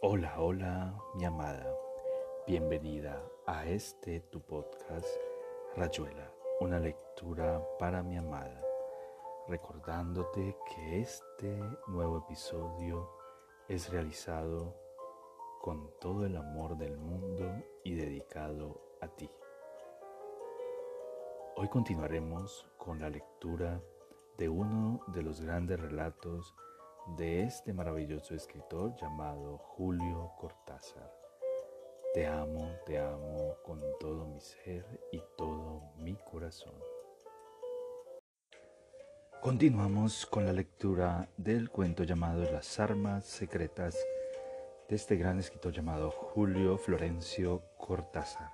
Hola, hola, mi amada. Bienvenida a este tu podcast, Rayuela, una lectura para mi amada. Recordándote que este nuevo episodio es realizado con todo el amor del mundo y dedicado a ti. Hoy continuaremos con la lectura de uno de los grandes relatos de este maravilloso escritor llamado Julio Cortázar. Te amo, te amo con todo mi ser y todo mi corazón. Continuamos con la lectura del cuento llamado Las armas secretas de este gran escritor llamado Julio Florencio Cortázar.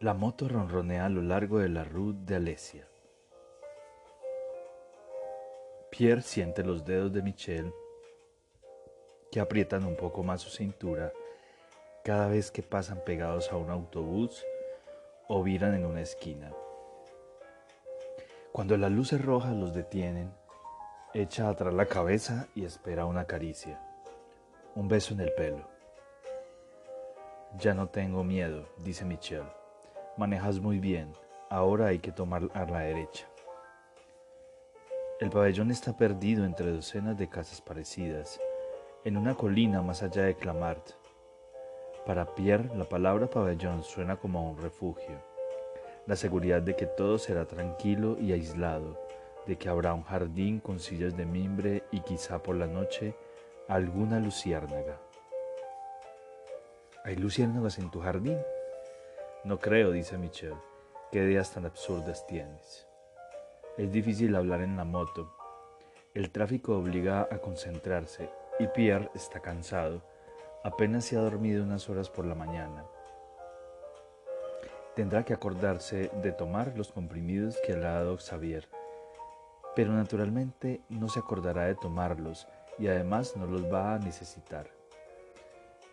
La moto ronronea a lo largo de la ruta de Alesia. Pierre siente los dedos de Michelle que aprietan un poco más su cintura cada vez que pasan pegados a un autobús o viran en una esquina. Cuando las luces rojas los detienen, echa atrás la cabeza y espera una caricia, un beso en el pelo. Ya no tengo miedo, dice Michelle. Manejas muy bien, ahora hay que tomar a la derecha. El pabellón está perdido entre docenas de casas parecidas, en una colina más allá de Clamart. Para Pierre, la palabra pabellón suena como un refugio, la seguridad de que todo será tranquilo y aislado, de que habrá un jardín con sillas de mimbre y quizá por la noche alguna luciérnaga. ¿Hay luciérnagas en tu jardín? No creo, dice Michel. ¿Qué ideas tan absurdas tienes? Es difícil hablar en la moto. El tráfico obliga a concentrarse y Pierre está cansado. Apenas se ha dormido unas horas por la mañana. Tendrá que acordarse de tomar los comprimidos que le ha dado Xavier, pero naturalmente no se acordará de tomarlos y además no los va a necesitar.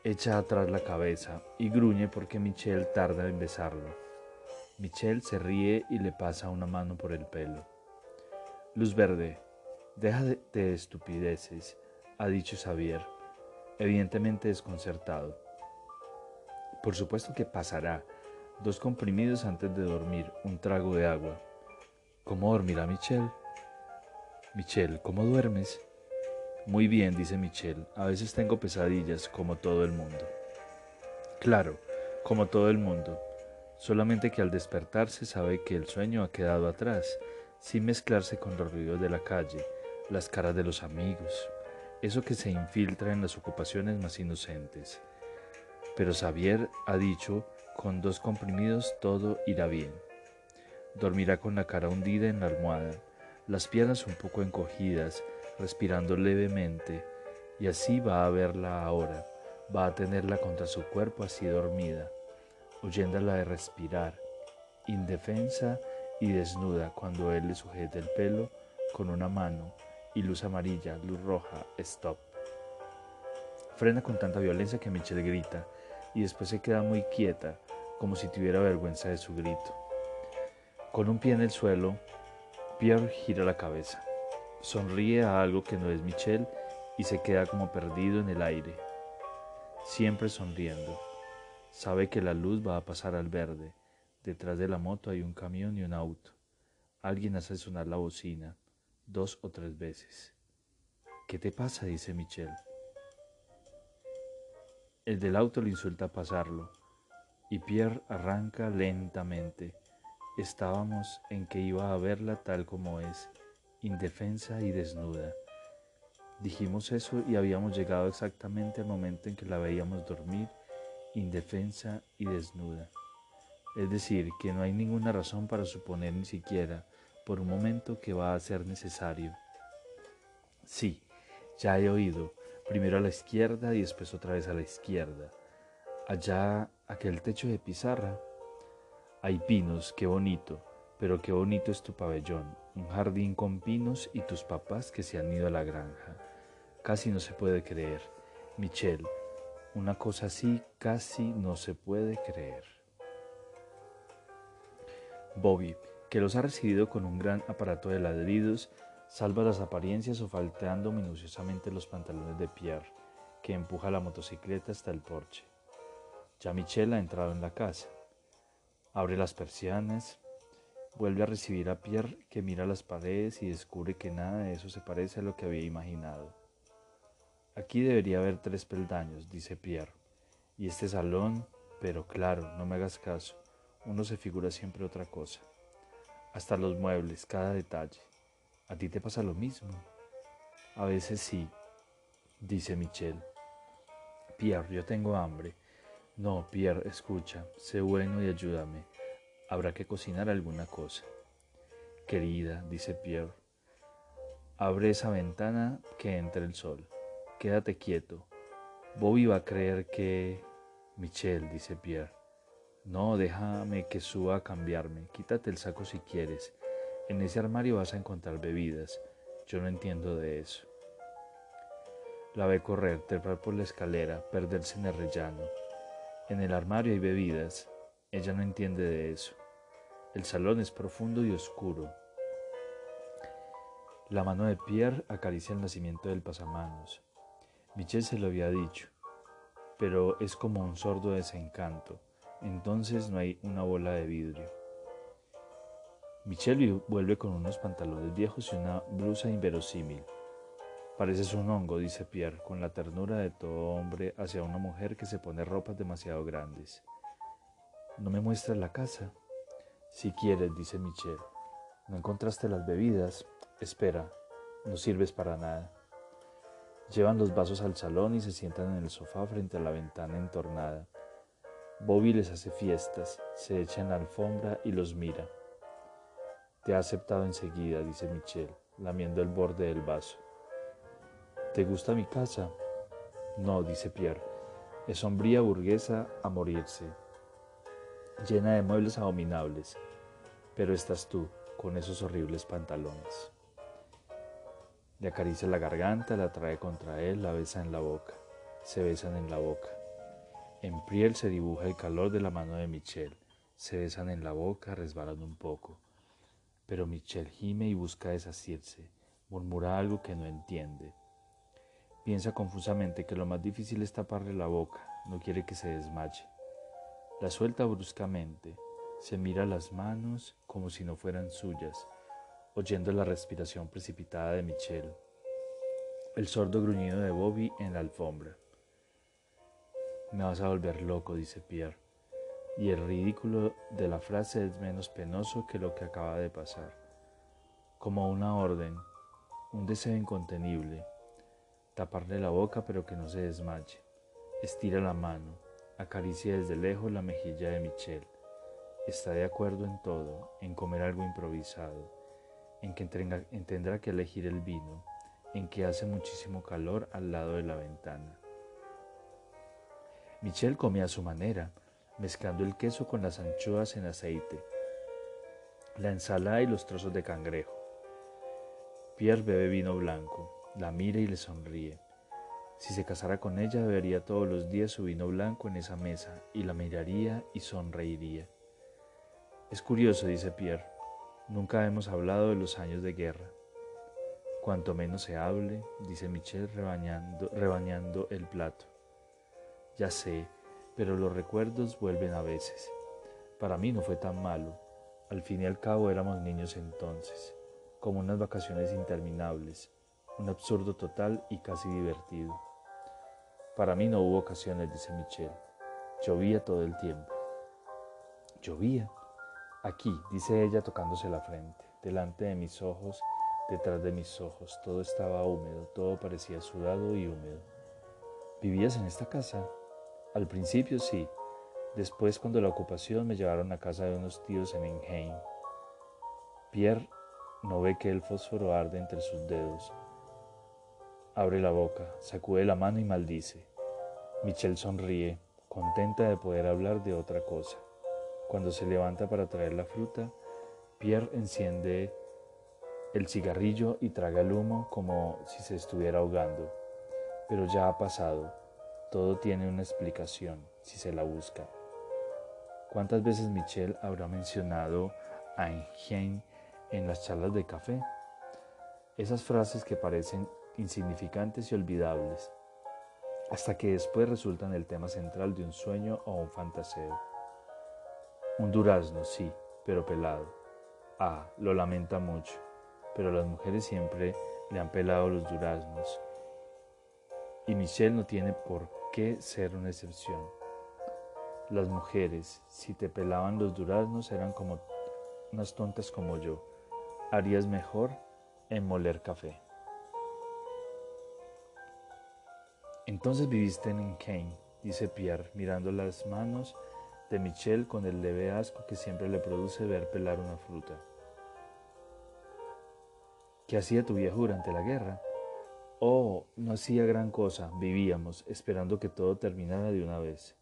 Echa atrás la cabeza y gruñe porque Michelle tarda en besarlo. Michelle se ríe y le pasa una mano por el pelo. Luz verde, deja de, estupideces, ha dicho Xavier, evidentemente desconcertado. Por supuesto que pasará. Dos comprimidos antes de dormir, un trago de agua. ¿Cómo dormirá Michelle? Michelle, ¿cómo duermes? Muy bien, dice Michelle. A veces tengo pesadillas, como todo el mundo. Claro, como todo el mundo. Solamente que al despertarse sabe que el sueño ha quedado atrás sin mezclarse con los ruidos de la calle, las caras de los amigos, eso que se infiltra en las ocupaciones más inocentes. Pero Xavier ha dicho, con dos comprimidos todo irá bien. Dormirá con la cara hundida en la almohada, las piernas un poco encogidas, respirando levemente, y así va a verla ahora, va a tenerla contra su cuerpo así dormida, oyéndola de respirar, indefensa y desnuda cuando él le sujeta el pelo con una mano y luz amarilla, luz roja, stop. Frena con tanta violencia que Michelle grita y después se queda muy quieta, como si tuviera vergüenza de su grito. Con un pie en el suelo, Pierre gira la cabeza, sonríe a algo que no es Michelle y se queda como perdido en el aire, siempre sonriendo. Sabe que la luz va a pasar al verde Detrás de la moto hay un camión y un auto. Alguien hace sonar la bocina dos o tres veces. ¿Qué te pasa? dice Michelle. El del auto le insulta pasarlo y Pierre arranca lentamente. Estábamos en que iba a verla tal como es, indefensa y desnuda. Dijimos eso y habíamos llegado exactamente al momento en que la veíamos dormir, indefensa y desnuda. Es decir, que no hay ninguna razón para suponer ni siquiera por un momento que va a ser necesario. Sí, ya he oído, primero a la izquierda y después otra vez a la izquierda. Allá, aquel techo de pizarra. Hay pinos, qué bonito, pero qué bonito es tu pabellón, un jardín con pinos y tus papás que se han ido a la granja. Casi no se puede creer. Michelle, una cosa así casi no se puede creer. Bobby, que los ha recibido con un gran aparato de ladridos, salva las apariencias o falteando minuciosamente los pantalones de Pierre, que empuja la motocicleta hasta el porche. Ya Michelle ha entrado en la casa. Abre las persianas, vuelve a recibir a Pierre, que mira las paredes y descubre que nada de eso se parece a lo que había imaginado. Aquí debería haber tres peldaños, dice Pierre, y este salón, pero claro, no me hagas caso, uno se figura siempre otra cosa. Hasta los muebles, cada detalle. ¿A ti te pasa lo mismo? A veces sí, dice Michelle. Pierre, yo tengo hambre. No, Pierre, escucha, sé bueno y ayúdame. Habrá que cocinar alguna cosa. Querida, dice Pierre, abre esa ventana que entre el sol. Quédate quieto. Bobby va a creer que... Michelle, dice Pierre. No, déjame que suba a cambiarme. Quítate el saco si quieres. En ese armario vas a encontrar bebidas. Yo no entiendo de eso. La ve correr, trepar por la escalera, perderse en el rellano. En el armario hay bebidas. Ella no entiende de eso. El salón es profundo y oscuro. La mano de Pierre acaricia el nacimiento del pasamanos. Michel se lo había dicho, pero es como un sordo desencanto. Entonces no hay una bola de vidrio. Michelle vuelve con unos pantalones viejos y una blusa inverosímil. Pareces un hongo, dice Pierre, con la ternura de todo hombre hacia una mujer que se pone ropas demasiado grandes. ¿No me muestras la casa? Si quieres, dice Michelle. ¿No encontraste las bebidas? Espera, no sirves para nada. Llevan los vasos al salón y se sientan en el sofá frente a la ventana entornada. Bobby les hace fiestas, se echa en la alfombra y los mira. Te ha aceptado enseguida, dice Michelle, lamiendo el borde del vaso. ¿Te gusta mi casa? No, dice Pierre. Es sombría burguesa a morirse, llena de muebles abominables. Pero estás tú, con esos horribles pantalones. Le acaricia la garganta, la trae contra él, la besa en la boca. Se besan en la boca. En Priel se dibuja el calor de la mano de Michelle. Se besan en la boca, resbalan un poco. Pero Michelle gime y busca desasirse, murmura algo que no entiende. Piensa confusamente que lo más difícil es taparle la boca, no quiere que se desmaye. La suelta bruscamente, se mira las manos como si no fueran suyas, oyendo la respiración precipitada de Michelle, el sordo gruñido de Bobby en la alfombra. Me vas a volver loco, dice Pierre y el ridículo de la frase es menos penoso que lo que acaba de pasar. Como una orden, un deseo incontenible, taparle la boca pero que no se desmaye. Estira la mano, acaricia desde lejos la mejilla de Michelle. Está de acuerdo en todo, en comer algo improvisado, en que tendrá que elegir el vino, en que hace muchísimo calor al lado de la ventana. Michelle come a su manera, mezclando el queso con las anchoas en aceite, la ensalada y los trozos de cangrejo. Pierre bebe vino blanco, la mira y le sonríe. Si se casara con ella, bebería todos los días su vino blanco en esa mesa y la miraría y sonreiría. Es curioso, dice Pierre, nunca hemos hablado de los años de guerra. Cuanto menos se hable, dice Michel rebañando el plato. Ya sé, pero los recuerdos vuelven a veces. Para mí no fue tan malo. Al fin y al cabo éramos niños entonces, como unas vacaciones interminables, un absurdo total y casi divertido. Para mí no hubo ocasiones, dice Michelle. Llovía todo el tiempo. Llovía. Aquí, dice ella tocándose la frente, delante de mis ojos, detrás de mis ojos, todo estaba húmedo, todo parecía sudado y húmedo. ¿Vivías en esta casa? Al principio sí, después cuando la ocupación me llevaron a casa de unos tíos en Enheim. Pierre no ve que el fósforo arde entre sus dedos. Abre la boca, sacude la mano y maldice. Michelle sonríe, contenta de poder hablar de otra cosa. Cuando se levanta para traer la fruta, Pierre enciende el cigarrillo y traga el humo como si se estuviera ahogando. Pero ya ha pasado. Todo tiene una explicación si se la busca. ¿Cuántas veces Michelle habrá mencionado a Einstein en las charlas de café? Esas frases que parecen insignificantes y olvidables, hasta que después resultan el tema central de un sueño o un fantaseo. Un durazno, sí, pero pelado. Ah, lo lamenta mucho, pero las mujeres siempre le han pelado los duraznos. Y Michelle no tiene por qué ser una excepción. Las mujeres, si te pelaban los duraznos, eran como unas tontas como yo. Harías mejor en moler café. Entonces viviste en Kane, dice Pierre, mirando las manos de Michelle con el leve asco que siempre le produce ver pelar una fruta. ¿Qué hacía tu viejo durante la guerra? Oh, no hacía gran cosa, vivíamos, esperando que todo terminara de una vez.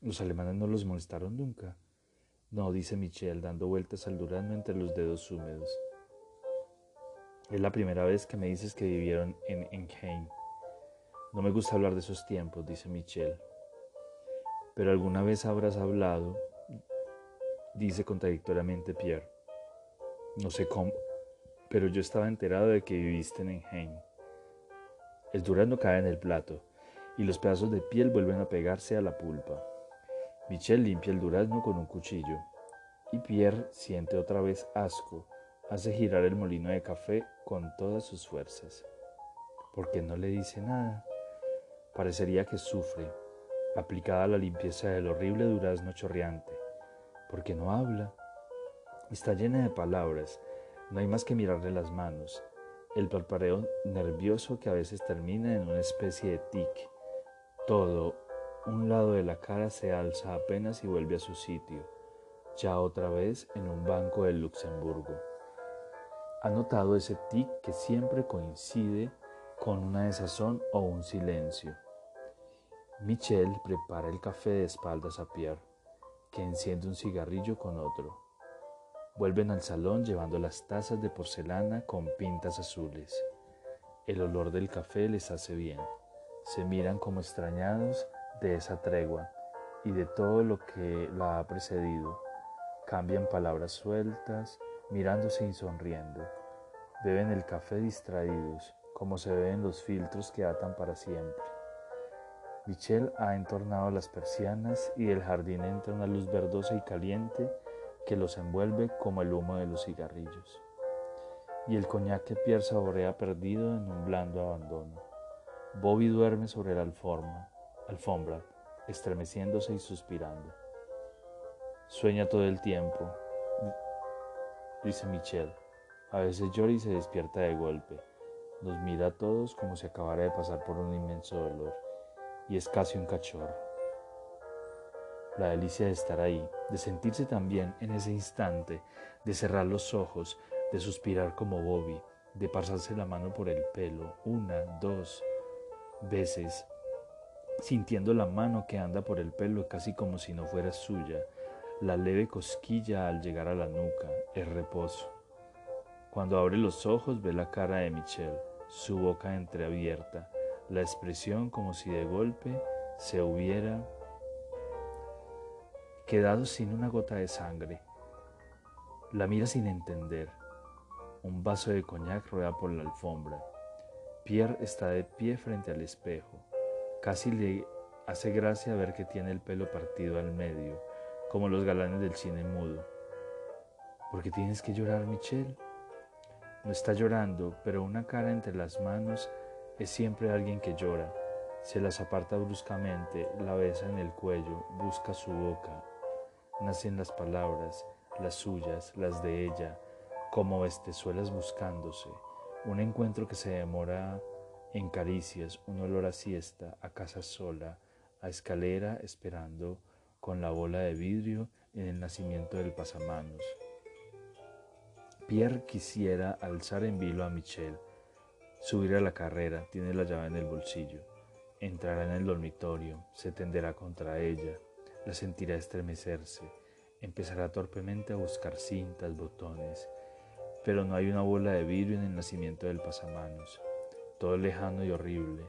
Los alemanes no los molestaron nunca. No, dice Michelle, dando vueltas al durazno entre los dedos húmedos. Es la primera vez que me dices que vivieron en Enheim. No me gusta hablar de esos tiempos, dice Michelle. Pero alguna vez habrás hablado, dice contradictoriamente Pierre. No sé cómo, pero yo estaba enterado de que viviste en Enheim. El durazno cae en el plato y los pedazos de piel vuelven a pegarse a la pulpa. Michel limpia el durazno con un cuchillo y Pierre siente otra vez asco, hace girar el molino de café con todas sus fuerzas. ¿Por qué no le dice nada? Parecería que sufre, aplicada a la limpieza del horrible durazno chorreante. ¿Por qué no habla? Está llena de palabras, no hay más que mirarle las manos, el parpareo nervioso que a veces termina en una especie de tic. Todo un lado de la cara se alza apenas y vuelve a su sitio, ya otra vez en un banco del Luxemburgo. Ha notado ese tic que siempre coincide con una desazón o un silencio. Michel prepara el café de espaldas a Pierre, que enciende un cigarrillo con otro. Vuelven al salón llevando las tazas de porcelana con pintas azules. El olor del café les hace bien. Se miran como extrañados de esa tregua y de todo lo que la ha precedido. Cambian palabras sueltas, mirándose y sonriendo. Beben el café distraídos, como se ven los filtros que atan para siempre. Michelle ha entornado las persianas y del jardín entra una luz verdosa y caliente que los envuelve como el humo de los cigarrillos. Y el coñac que Pierre saborea perdido en un blando abandono. Bobby duerme sobre la alforma, alfombra, estremeciéndose y suspirando. Sueña todo el tiempo, dice Michelle. A veces llora y se despierta de golpe. Nos mira a todos como si acabara de pasar por un inmenso dolor. Y es casi un cachorro. La delicia de estar ahí, de sentirse también en ese instante, de cerrar los ojos, de suspirar como Bobby, de pasarse la mano por el pelo una, dos veces sintiendo la mano que anda por el pelo casi como si no fuera suya, la leve cosquilla al llegar a la nuca, el reposo. Cuando abre los ojos ve la cara de Michelle, su boca entreabierta, la expresión como si de golpe se hubiera quedado sin una gota de sangre. La mira sin entender. Un vaso de coñac rueda por la alfombra. Pierre está de pie frente al espejo. Casi le hace gracia ver que tiene el pelo partido al medio, como los galanes del cine mudo. ¿Por qué tienes que llorar, Michelle? No está llorando, pero una cara entre las manos es siempre alguien que llora. Se las aparta bruscamente, la besa en el cuello, busca su boca. Nacen las palabras, las suyas, las de ella, como bestezuelas buscándose. Un encuentro que se demora en caricias, un olor a siesta, a casa sola, a escalera esperando con la bola de vidrio en el nacimiento del pasamanos. Pierre quisiera alzar en vilo a Michelle, subir a la carrera, tiene la llave en el bolsillo, entrará en el dormitorio, se tenderá contra ella, la sentirá estremecerse, empezará torpemente a buscar cintas, botones, pero no hay una bola de vidrio en el nacimiento del pasamanos todo lejano y horrible.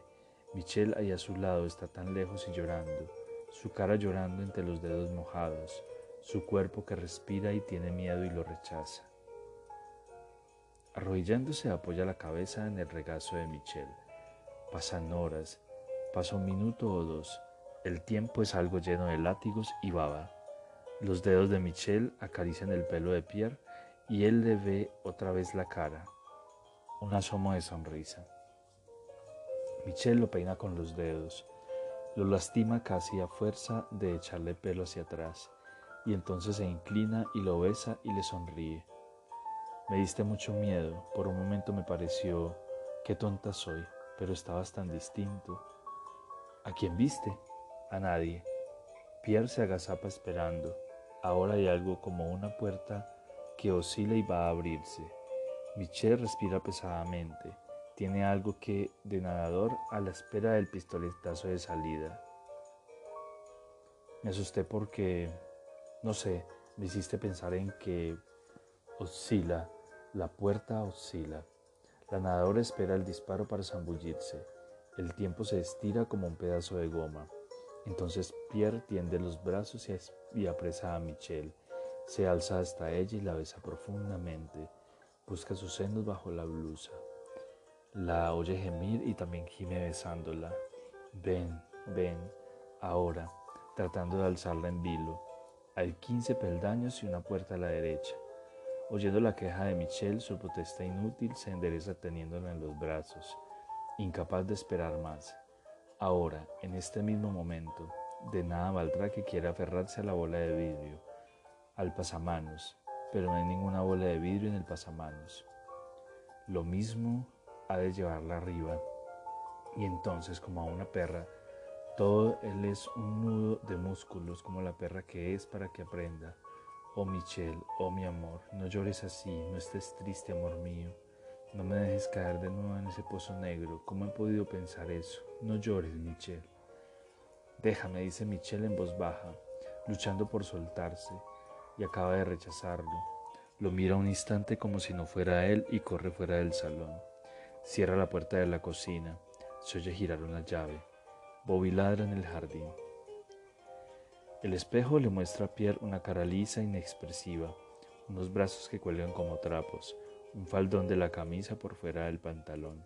Michelle ahí a su lado está tan lejos y llorando, su cara llorando entre los dedos mojados, su cuerpo que respira y tiene miedo y lo rechaza. Arrodillándose apoya la cabeza en el regazo de Michelle. Pasan horas, pasa un minuto o dos. El tiempo es algo lleno de látigos y baba. Los dedos de Michelle acarician el pelo de Pierre y él le ve otra vez la cara. Un asomo de sonrisa. Michelle lo peina con los dedos. Lo lastima casi a fuerza de echarle pelo hacia atrás, y entonces se inclina y lo besa y le sonríe. Me diste mucho miedo, por un momento me pareció, qué tonta soy, pero estabas tan distinto. ¿A quién viste? A nadie. Pierre se agazapa esperando. Ahora hay algo como una puerta que oscila y va a abrirse. Michelle respira pesadamente tiene algo que de nadador a la espera del pistoletazo de salida. Me asusté porque, no sé, me hiciste pensar en que oscila, la puerta oscila. La nadadora espera el disparo para zambullirse. El tiempo se estira como un pedazo de goma. Entonces Pierre tiende los brazos y apresa a Michelle. Se alza hasta ella y la besa profundamente. Busca sus senos bajo la blusa. La oye gemir y también gime besándola. Ven, ven, ahora, tratando de alzarla en vilo. Hay quince peldaños y una puerta a la derecha. Oyendo la queja de Michelle, su protesta inútil se endereza teniéndola en los brazos, incapaz de esperar más. Ahora, en este mismo momento, de nada valdrá que quiera aferrarse a la bola de vidrio, al pasamanos, pero no hay ninguna bola de vidrio en el pasamanos. Lo mismo ha de llevarla arriba. Y entonces, como a una perra, todo él es un nudo de músculos como la perra que es para que aprenda. Oh Michelle, oh mi amor, no llores así, no estés triste, amor mío. No me dejes caer de nuevo en ese pozo negro. ¿Cómo he podido pensar eso? No llores, Michelle. Déjame, dice Michelle en voz baja, luchando por soltarse, y acaba de rechazarlo. Lo mira un instante como si no fuera él y corre fuera del salón. Cierra la puerta de la cocina. Se oye girar una llave. Bobby ladra en el jardín. El espejo le muestra a Pierre una cara lisa e inexpresiva, unos brazos que cuelgan como trapos, un faldón de la camisa por fuera del pantalón.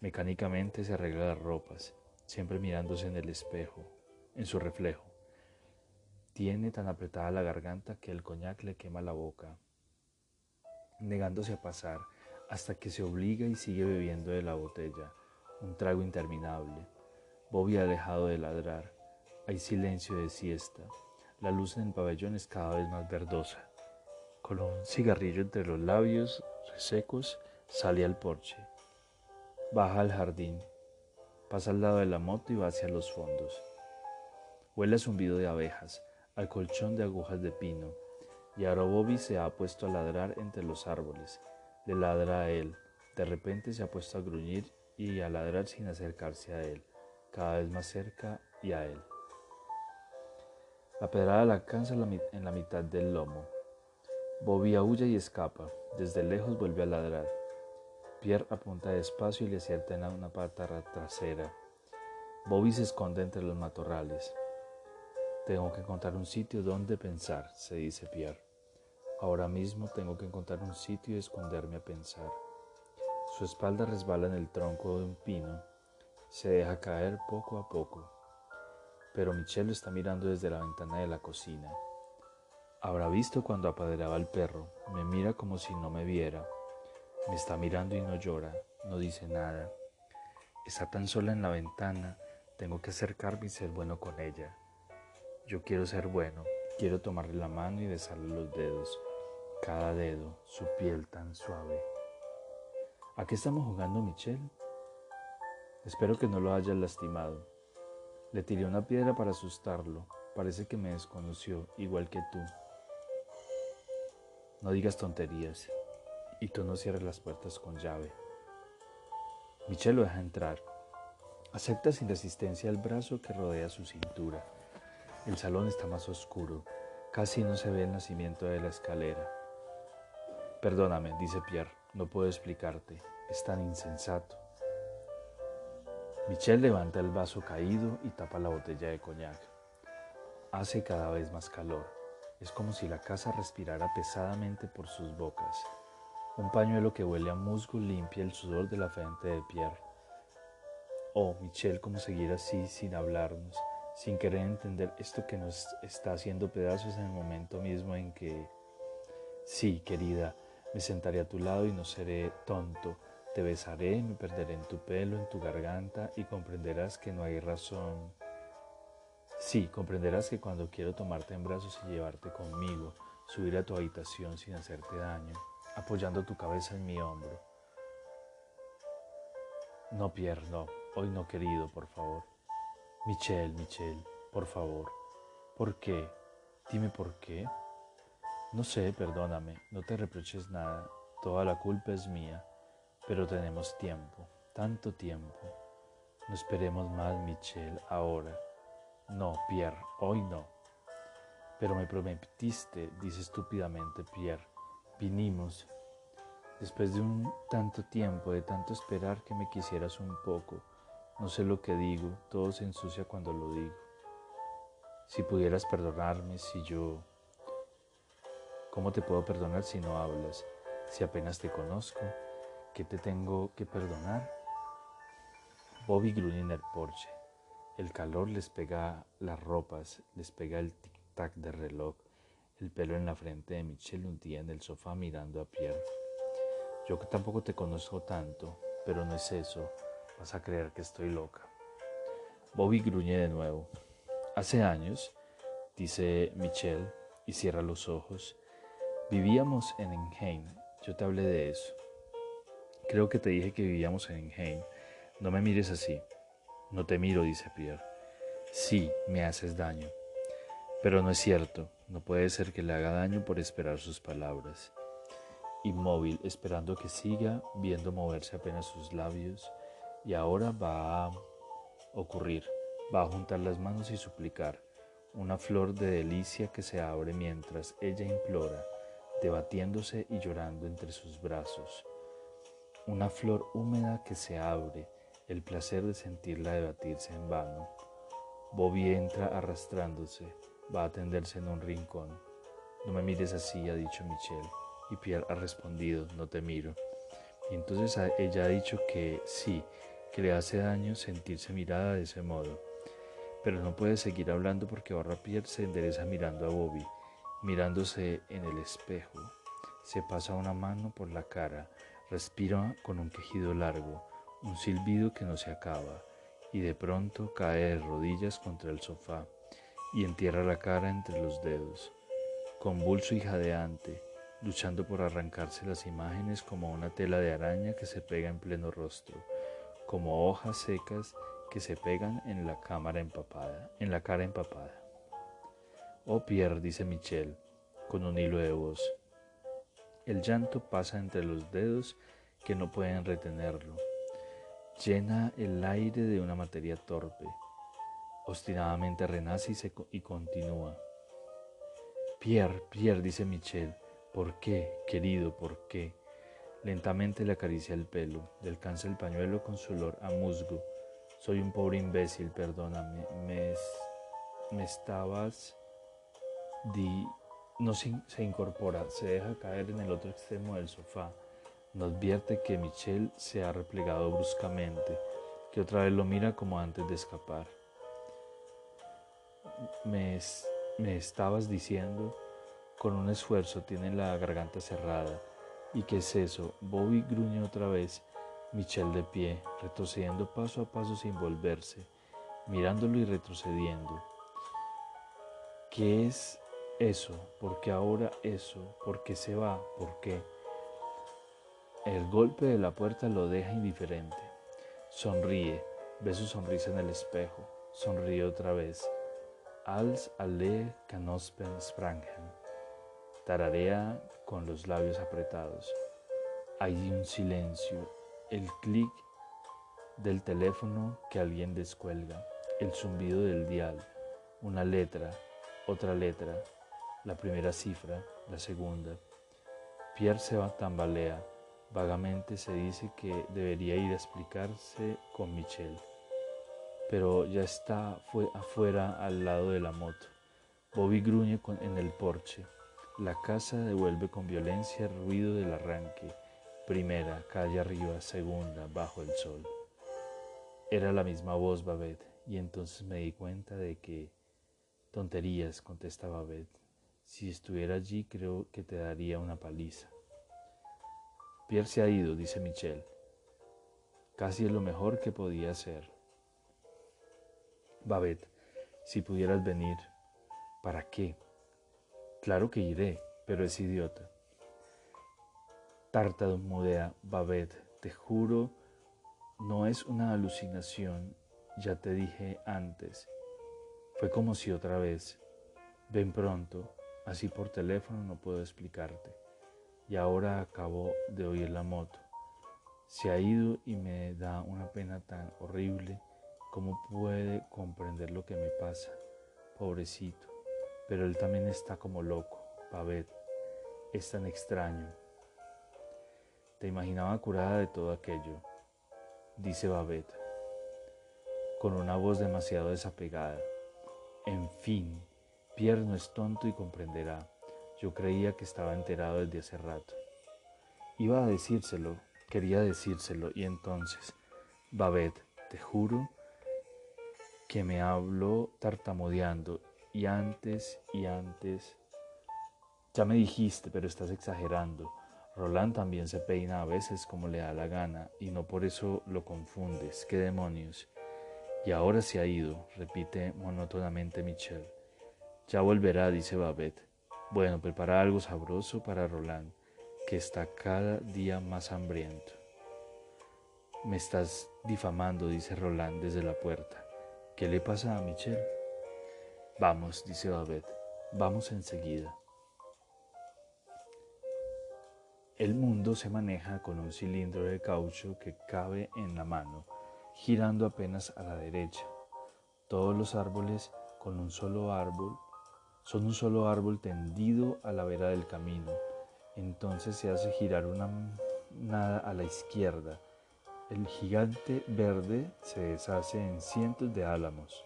Mecánicamente se arregla las ropas, siempre mirándose en el espejo, en su reflejo. Tiene tan apretada la garganta que el coñac le quema la boca. Negándose a pasar, hasta que se obliga y sigue bebiendo de la botella, un trago interminable. Bobby ha dejado de ladrar. Hay silencio de siesta. La luz en el pabellón es cada vez más verdosa. Con un cigarrillo entre los labios resecos, sale al porche. Baja al jardín. Pasa al lado de la moto y va hacia los fondos. Huele a zumbido de abejas, al colchón de agujas de pino, y ahora Bobby se ha puesto a ladrar entre los árboles le ladra a él. De repente se ha puesto a gruñir y a ladrar sin acercarse a él, cada vez más cerca y a él. La pedrada la alcanza en la mitad del lomo. Bobby aúlla y escapa. Desde lejos vuelve a ladrar. Pierre apunta despacio y le acierta en una pata trasera. Bobby se esconde entre los matorrales. Tengo que encontrar un sitio donde pensar, se dice Pierre. Ahora mismo tengo que encontrar un sitio y esconderme a pensar. Su espalda resbala en el tronco de un pino. Se deja caer poco a poco. Pero Michelle lo está mirando desde la ventana de la cocina. Habrá visto cuando apaderaba al perro. Me mira como si no me viera. Me está mirando y no llora, no dice nada. Está tan sola en la ventana. Tengo que acercarme y ser bueno con ella. Yo quiero ser bueno. Quiero tomarle la mano y besarle los dedos cada dedo, su piel tan suave. ¿A qué estamos jugando, Michelle? Espero que no lo haya lastimado. Le tiré una piedra para asustarlo. Parece que me desconoció, igual que tú. No digas tonterías. Y tú no cierres las puertas con llave. Michelle lo deja entrar. Acepta sin resistencia el brazo que rodea su cintura. El salón está más oscuro. Casi no se ve el nacimiento de la escalera. Perdóname, dice Pierre, no puedo explicarte, es tan insensato. Michelle levanta el vaso caído y tapa la botella de coñac. Hace cada vez más calor. Es como si la casa respirara pesadamente por sus bocas. Un pañuelo que huele a musgo limpia el sudor de la frente de Pierre. Oh, Michelle, ¿cómo seguir así sin hablarnos, sin querer entender esto que nos está haciendo pedazos en el momento mismo en que... Sí, querida, me sentaré a tu lado y no seré tonto. Te besaré, me perderé en tu pelo, en tu garganta y comprenderás que no hay razón. Sí, comprenderás que cuando quiero tomarte en brazos y llevarte conmigo, subir a tu habitación sin hacerte daño, apoyando tu cabeza en mi hombro. No, Pierre, no, hoy no, querido, por favor. Michelle, Michelle, por favor. ¿Por qué? Dime por qué. No sé, perdóname, no te reproches nada, toda la culpa es mía, pero tenemos tiempo, tanto tiempo. No esperemos más, Michelle, ahora. No, Pierre, hoy no. Pero me prometiste, dice estúpidamente Pierre, vinimos. Después de un tanto tiempo, de tanto esperar que me quisieras un poco, no sé lo que digo, todo se ensucia cuando lo digo. Si pudieras perdonarme, si yo... ¿Cómo te puedo perdonar si no hablas? Si apenas te conozco, ¿qué te tengo que perdonar? Bobby gruñe en el porche. El calor les pega las ropas, les pega el tic-tac del reloj, el pelo en la frente de Michelle un día en el sofá mirando a Pierre. Yo que tampoco te conozco tanto, pero no es eso. Vas a creer que estoy loca. Bobby gruñe de nuevo. Hace años, dice Michelle y cierra los ojos, vivíamos en Enheim. Yo te hablé de eso. Creo que te dije que vivíamos en Enheim. No me mires así. No te miro, dice Pierre. Sí, me haces daño. Pero no es cierto. No puede ser que le haga daño por esperar sus palabras. Inmóvil, esperando que siga, viendo moverse apenas sus labios, y ahora va a ocurrir, va a juntar las manos y suplicar, una flor de delicia que se abre mientras ella implora, debatiéndose y llorando entre sus brazos. Una flor húmeda que se abre, el placer de sentirla debatirse en vano. Bobby entra arrastrándose, va a tenderse en un rincón. No me mires así, ha dicho Michelle, y Pierre ha respondido, no te miro. Y entonces ella ha dicho que sí, que le hace daño sentirse mirada de ese modo. Pero no puede seguir hablando porque ahora Pierre se endereza mirando a Bobby, mirándose en el espejo. Se pasa una mano por la cara, respira con un quejido largo, un silbido que no se acaba, y de pronto cae de rodillas contra el sofá y entierra la cara entre los dedos, convulso y jadeante, luchando por arrancarse las imágenes como una tela de araña que se pega en pleno rostro como hojas secas que se pegan en la cámara empapada, en la cara empapada. Oh Pierre, dice Michel, con un hilo de voz. El llanto pasa entre los dedos que no pueden retenerlo. Llena el aire de una materia torpe. Obstinadamente renace y, y continúa. Pierre, Pierre, dice Michel, ¿por qué, querido, por qué? Lentamente le acaricia el pelo, le alcanza el pañuelo con su olor a musgo. Soy un pobre imbécil, perdóname. Me, me estabas... Di... No se, se incorpora, se deja caer en el otro extremo del sofá. No advierte que Michelle se ha replegado bruscamente, que otra vez lo mira como antes de escapar. Me, me estabas diciendo, con un esfuerzo tiene la garganta cerrada ¿Y qué es eso? Bobby gruñe otra vez, Michelle de pie, retrocediendo paso a paso sin volverse, mirándolo y retrocediendo. ¿Qué es eso? ¿Por qué ahora eso? ¿Por qué se va? ¿Por qué? El golpe de la puerta lo deja indiferente. Sonríe, ve su sonrisa en el espejo, sonríe otra vez. Als alle Kanospen sprangen. Tararea con los labios apretados. Hay un silencio, el clic del teléfono que alguien descuelga, el zumbido del dial, una letra, otra letra, la primera cifra, la segunda. Pierre se va tambalea. Vagamente se dice que debería ir a explicarse con Michelle, pero ya está fue afuera al lado de la moto. Bobby gruñe en el porche. La casa devuelve con violencia el ruido del arranque. Primera, calle arriba, segunda, bajo el sol. Era la misma voz, Babette, y entonces me di cuenta de que... Tonterías, contesta Babette. Si estuviera allí creo que te daría una paliza. Pierre se ha ido, dice Michel. Casi es lo mejor que podía hacer. Babette, si pudieras venir, ¿para qué? Claro que iré, pero es idiota. Tartamudea, Babette, te juro, no es una alucinación, ya te dije antes. Fue como si otra vez, ven pronto, así por teléfono no puedo explicarte. Y ahora acabo de oír la moto. Se ha ido y me da una pena tan horrible. ¿Cómo puede comprender lo que me pasa? Pobrecito. Pero él también está como loco. Babette. Es tan extraño. Te imaginaba curada de todo aquello, dice Babette, con una voz demasiado desapegada. En fin, Pierre no es tonto y comprenderá. Yo creía que estaba enterado desde hace rato. Iba a decírselo, quería decírselo, y entonces, Babette, te juro que me habló tartamudeando, y antes y antes. Ya me dijiste, pero estás exagerando. Roland también se peina a veces como le da la gana, y no por eso lo confundes. ¿Qué demonios? Y ahora se ha ido, repite monótonamente Michel. Ya volverá, dice Babette. Bueno, prepara algo sabroso para Roland que está cada día más hambriento. Me estás difamando, dice Roland desde la puerta. ¿Qué le pasa a Michelle? Vamos, dice Babette, vamos enseguida. El mundo se maneja con un cilindro de caucho que cabe en la mano, girando apenas a la derecha. Todos los árboles con un solo árbol son un solo árbol tendido a la vera del camino entonces se hace girar una nada a la izquierda. El gigante verde se deshace en cientos de álamos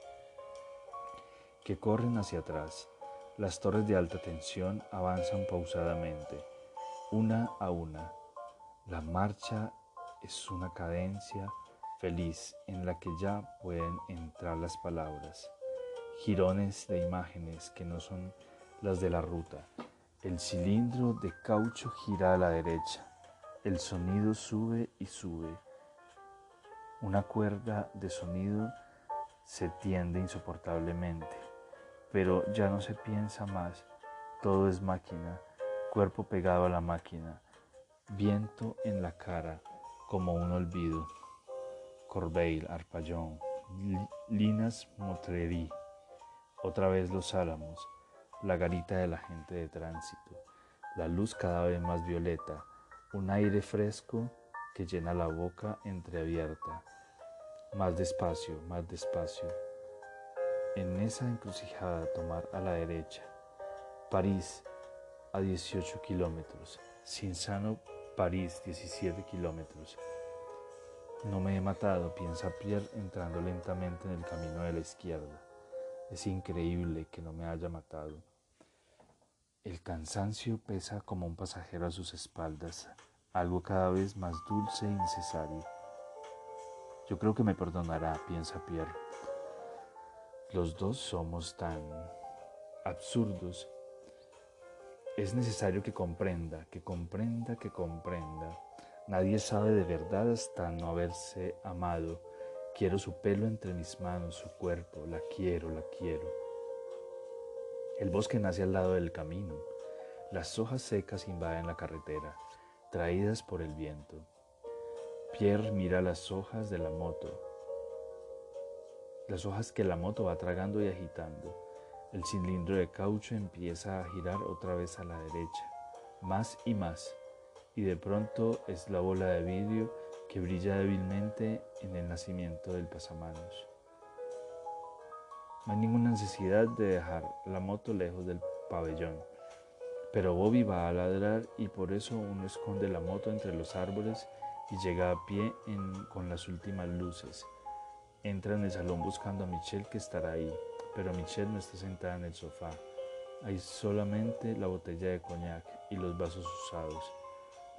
que corren hacia atrás. Las torres de alta tensión avanzan pausadamente, una a una. La marcha es una cadencia feliz en la que ya pueden entrar las palabras, girones de imágenes que no son las de la ruta, el cilindro de caucho gira a la derecha. El sonido sube y sube. Una cuerda de sonido se tiende insoportablemente, pero ya no se piensa más. Todo es máquina, cuerpo pegado a la máquina, viento en la cara como un olvido. Corbeil, Arpallón, Linas Motrerí, otra vez los álamos la garita de la gente de tránsito, la luz cada vez más violeta, un aire fresco que llena la boca entreabierta. Más despacio, más despacio. En esa encrucijada tomar a la derecha. París a 18 kilómetros. Sinsano, París 17 kilómetros. No me he matado, piensa Pierre entrando lentamente en el camino de la izquierda. Es increíble que no me haya matado. El cansancio pesa como un pasajero a sus espaldas, algo cada vez más dulce e innecesario. Yo creo que me perdonará, piensa Pierre. Los dos somos tan absurdos. Es necesario que comprenda, que comprenda, que comprenda. Nadie sabe de verdad hasta no haberse amado Quiero su pelo entre mis manos, su cuerpo, la quiero, la quiero. El bosque nace al lado del camino. Las hojas secas invaden la carretera, traídas por el viento. Pierre mira las hojas de la moto, las hojas que la moto va tragando y agitando. El cilindro de caucho empieza a girar otra vez a la derecha, más y más, y de pronto es la bola de vidrio que brilla débilmente en el nacimiento del pasamanos. No hay ninguna necesidad de dejar la moto lejos del pabellón, pero Bobby va a ladrar y por eso uno esconde la moto entre los árboles y llega a pie con las últimas luces. Entra en el salón buscando a Michelle que estará ahí, pero Michelle no está sentada en el sofá. Hay solamente la botella de coñac y los vasos usados.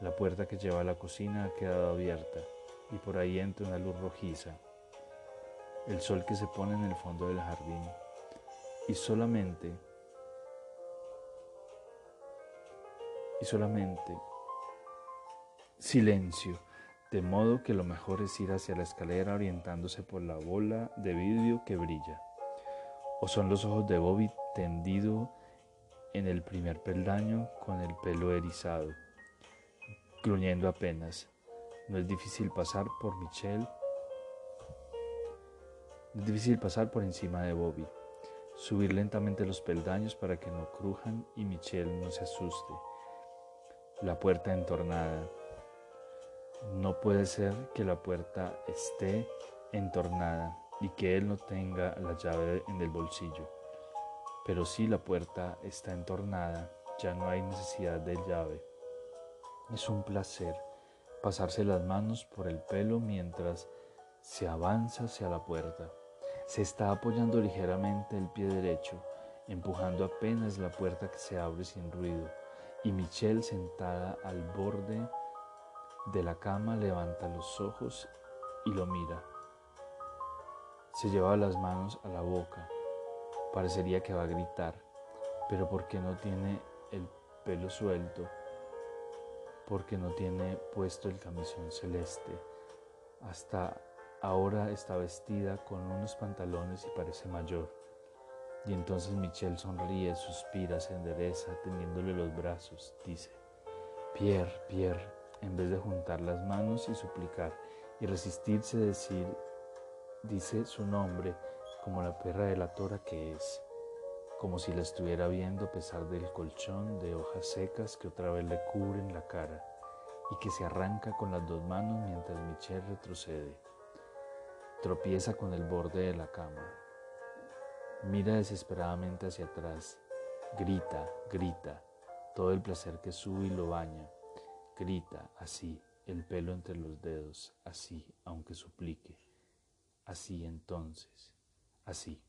La puerta que lleva a la cocina ha quedado abierta y por ahí entra una luz rojiza. El sol que se pone en el fondo del jardín y solamente y solamente silencio, de modo que lo mejor es ir hacia la escalera orientándose por la bola de vidrio que brilla. O son los ojos de Bobby tendido en el primer peldaño con el pelo erizado, gruñendo apenas. No es difícil pasar por Michelle. No es difícil pasar por encima de Bobby, subir lentamente los peldaños para que no crujan y Michelle no se asuste. La puerta entornada. No puede ser que la puerta esté entornada y que él no tenga la llave en el bolsillo. Pero si la puerta está entornada, ya no hay necesidad de llave. Es un placer pasarse las manos por el pelo mientras se avanza hacia la puerta. Se está apoyando ligeramente el pie derecho, empujando apenas la puerta que se abre sin ruido y Michelle sentada al borde de la cama levanta los ojos y lo mira. Se lleva las manos a la boca. Parecería que va a gritar, pero porque no tiene el pelo suelto, porque no tiene puesto el camisón celeste. Hasta ahora está vestida con unos pantalones y parece mayor. Y entonces Michelle sonríe, suspira, se endereza, teniéndole los brazos. Dice, Pierre, Pierre, en vez de juntar las manos y suplicar y resistirse decir, dice su nombre como la perra de la tora que es, como si la estuviera viendo a pesar del colchón de hojas secas que otra vez le cubren la cara y que se arranca con las dos manos mientras Michelle retrocede. Tropieza con el borde de la cama, Mira desesperadamente hacia atrás. Grita, grita. Todo el placer que sube y lo baña. Grita así, el pelo entre los dedos, así, aunque suplique. Así entonces, así.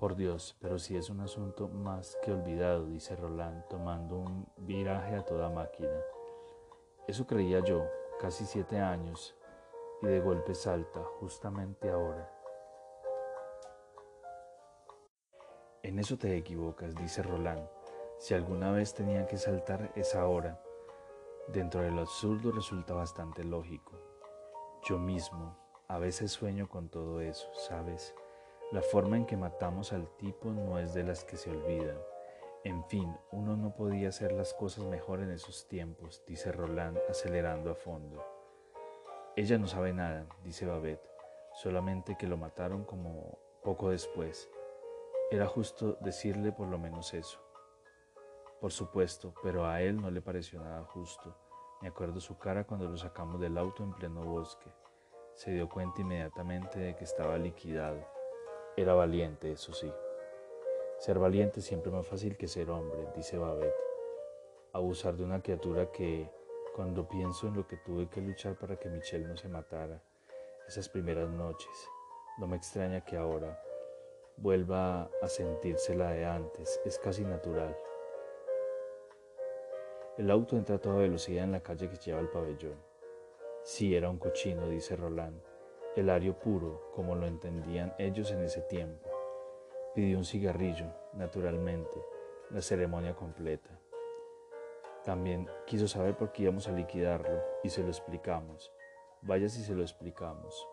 Por Dios, pero si es un asunto más que olvidado, dice Roland, tomando un viraje a toda máquina. Eso creía yo, casi siete años, y de golpe salta, justamente ahora. En eso te equivocas, dice Roland. Si alguna vez tenía que saltar es ahora. Dentro de lo absurdo resulta bastante lógico. Yo mismo a veces sueño con todo eso, ¿sabes? La forma en que matamos al tipo no es de las que se olvidan. En fin, uno no podía hacer las cosas mejor en esos tiempos, dice Roland acelerando a fondo. Ella no sabe nada, dice Babette, solamente que lo mataron como poco después. Era justo decirle por lo menos eso. Por supuesto, pero a él no le pareció nada justo. Me acuerdo su cara cuando lo sacamos del auto en pleno bosque. Se dio cuenta inmediatamente de que estaba liquidado. Era valiente, eso sí. Ser valiente siempre es más fácil que ser hombre, dice Babette. Abusar de una criatura que, cuando pienso en lo que tuve que luchar para que Michelle no se matara, esas primeras noches, no me extraña que ahora, vuelva a sentirse la de antes, es casi natural. El auto entra a toda velocidad en la calle que lleva al pabellón. Sí, era un cochino, dice Roland, el ario puro, como lo entendían ellos en ese tiempo. Pidió un cigarrillo, naturalmente, la ceremonia completa. También quiso saber por qué íbamos a liquidarlo y se lo explicamos. Vaya si se lo explicamos.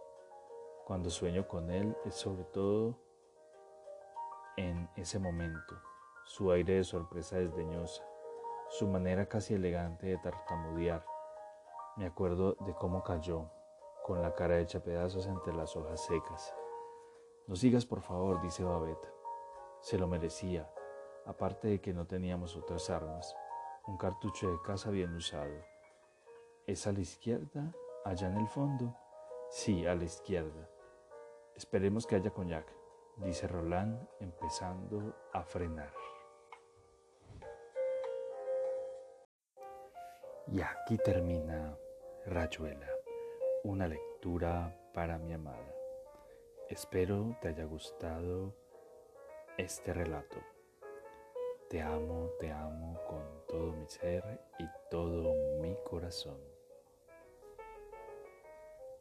Cuando sueño con él es sobre todo en ese momento, su aire de sorpresa desdeñosa, su manera casi elegante de tartamudear. Me acuerdo de cómo cayó, con la cara hecha pedazos entre las hojas secas. No sigas, por favor, dice Babette. Se lo merecía, aparte de que no teníamos otras armas, un cartucho de casa bien usado. ¿Es a la izquierda, allá en el fondo? Sí, a la izquierda. Esperemos que haya coñac dice Roland empezando a frenar. Y aquí termina Rayuela, una lectura para mi amada. Espero te haya gustado este relato. Te amo, te amo con todo mi ser y todo mi corazón.